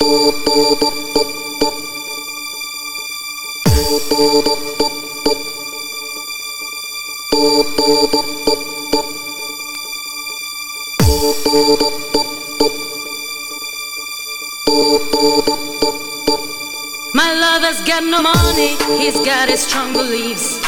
My lover's got no money, he's got his strong beliefs.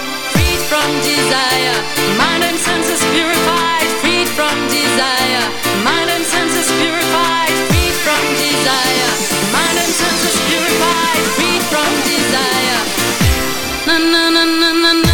from desire. Mind and senses purified, freed from desire. Mind and senses purified, freed from desire. Mind and senses purified, freed from desire. Na na na na na. na.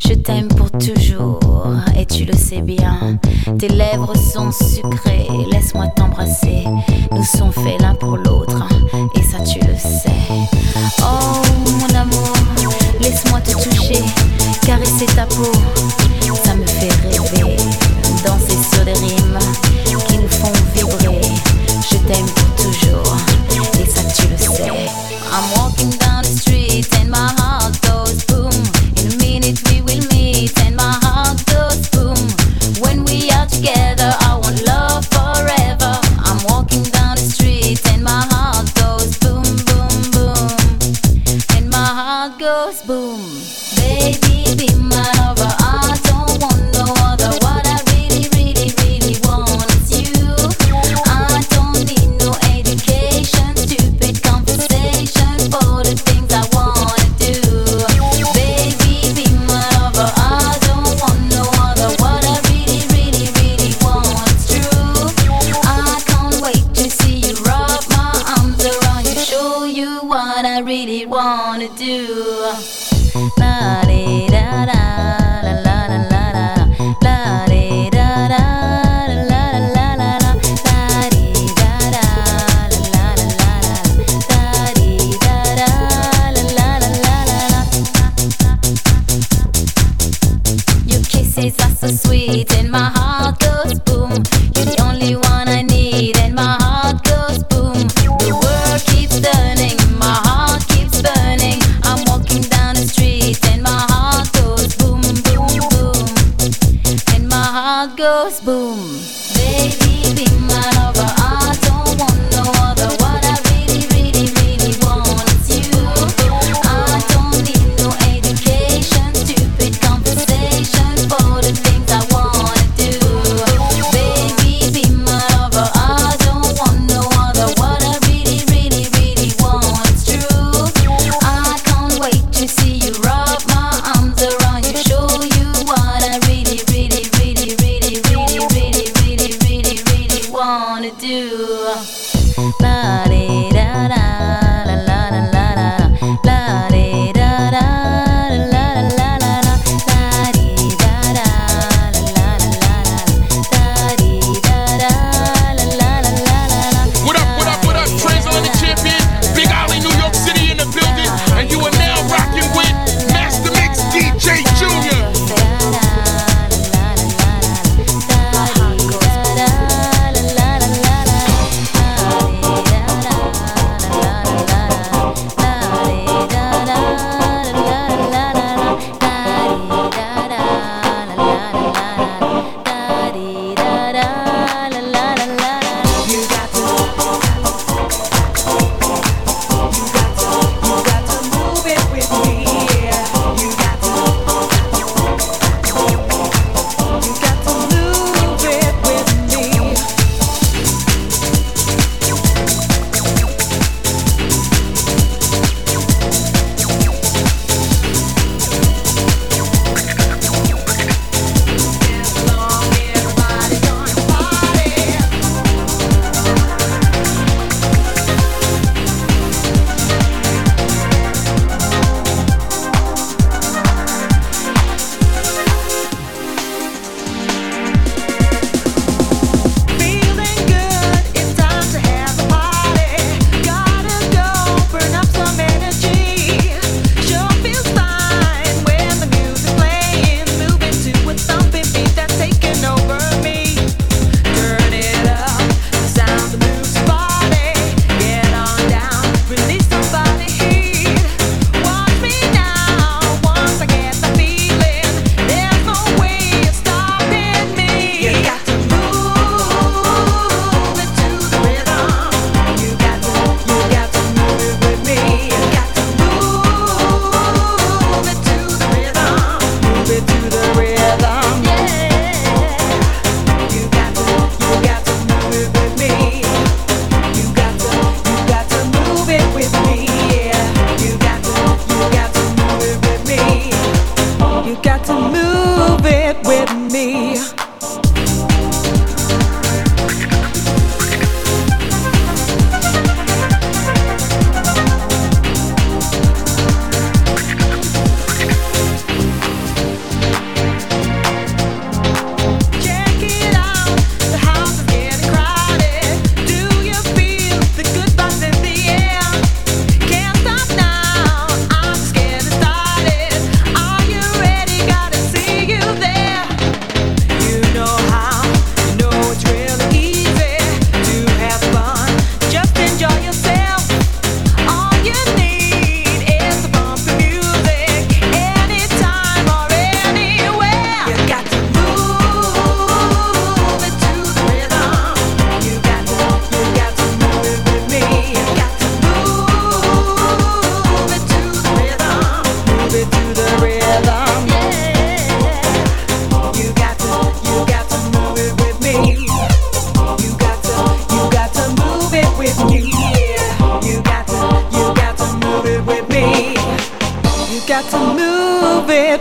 Je t'aime pour toujours et tu le sais bien. Tes lèvres sont sucrées, laisse-moi t'embrasser. Nous sommes faits l'un pour l'autre et ça tu le sais. Oh mon amour, laisse-moi te toucher, caresser ta peau, ça me fait rêver. Danser sur des rimes qui nous font vibrer. Je t'aime pour toujours et ça tu le sais. I'm walking down the street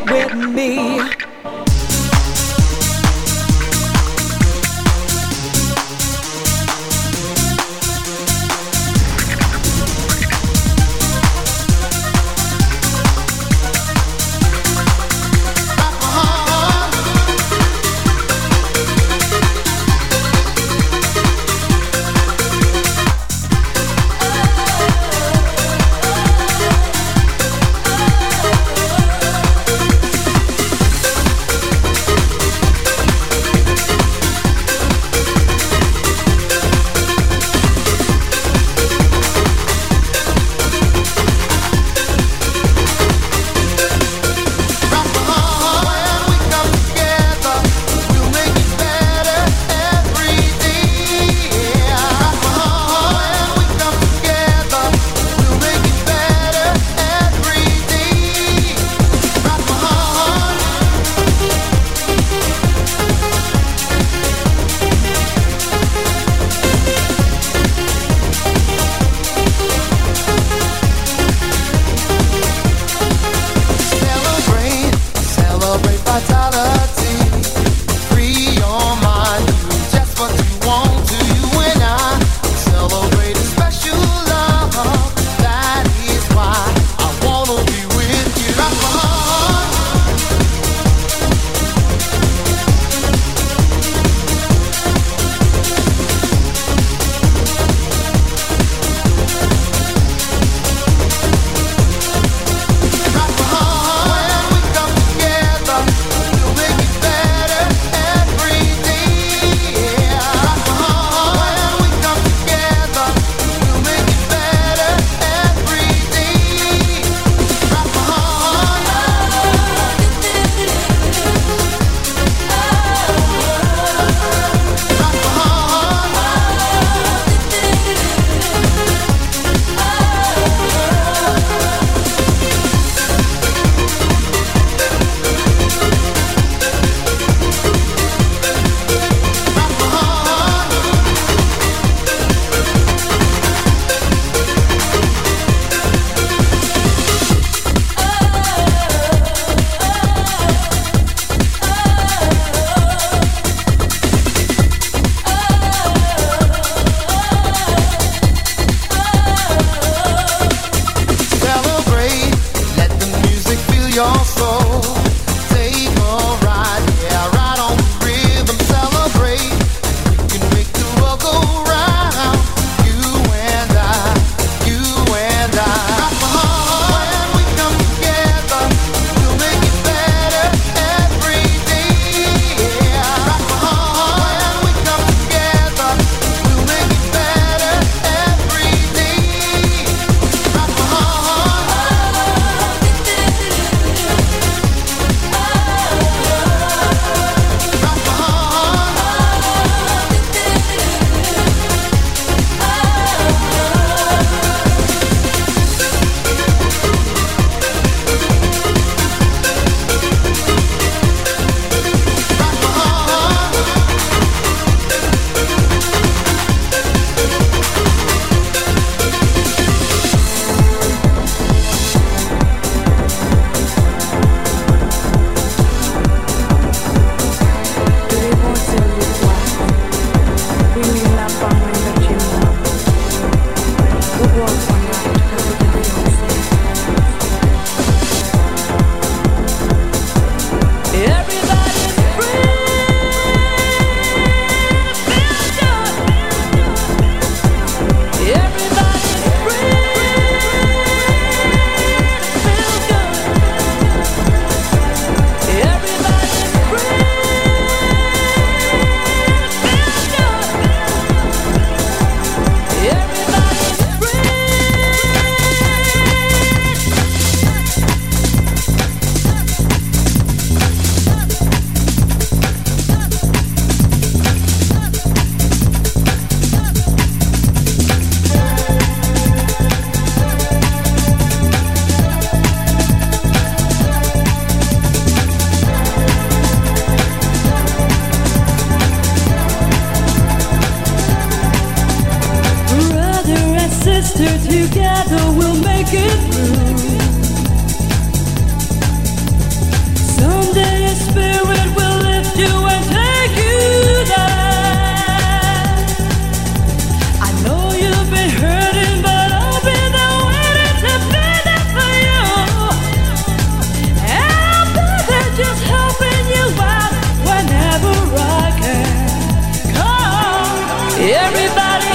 with me.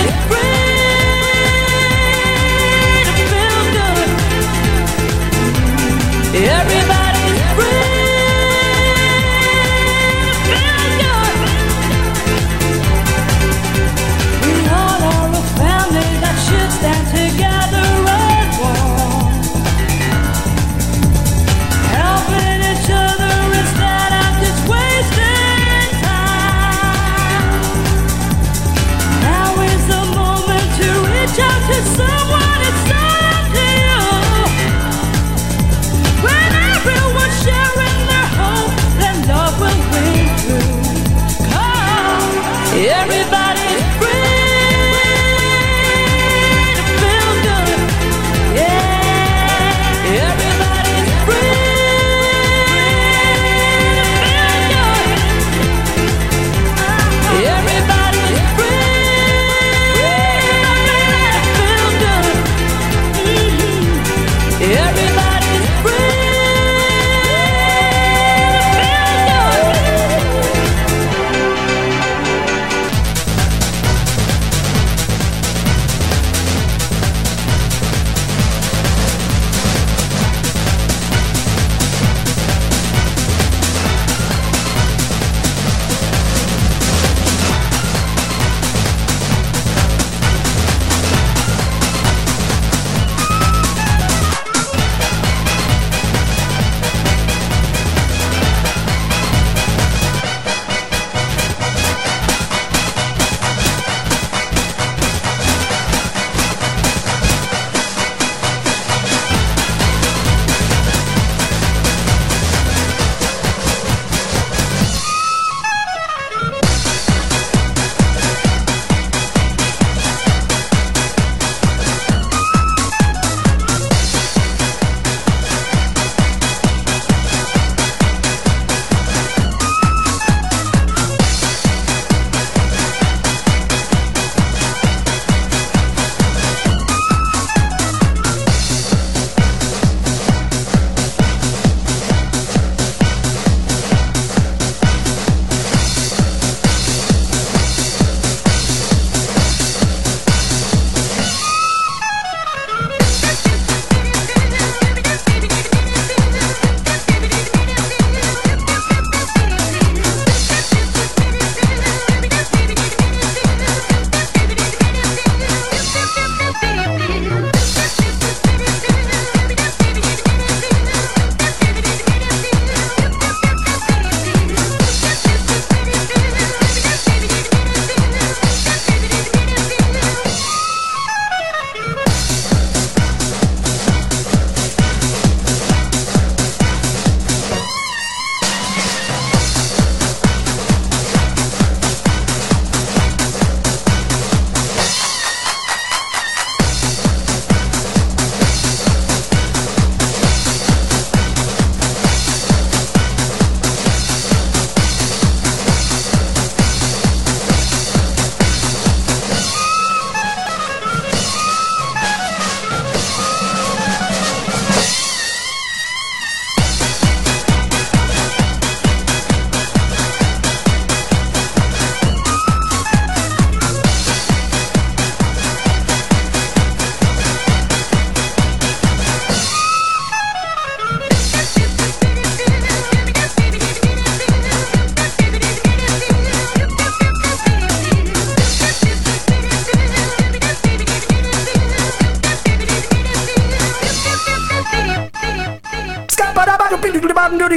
Break, break.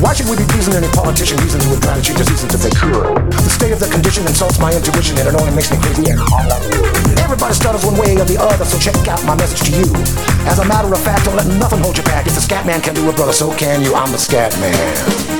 Why should we be pleasing any politician reasons to change the seasons if they could? The state of the condition insults my intuition and it only makes me crazy and Everybody stutters one way or the other, so check out my message to you. As a matter of fact, don't let nothing hold you back. If the scat man can do it, brother, so can you. I'm the scat man.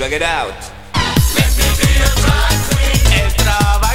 Drag it out. Let me be a drag queen. El.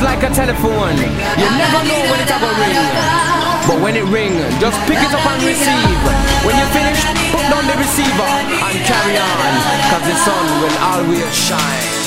is like a telephone. You never know when it's gonna ring. But when it ring, just pick it up and receive. When you finish, put down the receiver and carry on. Cause the sun will always shine.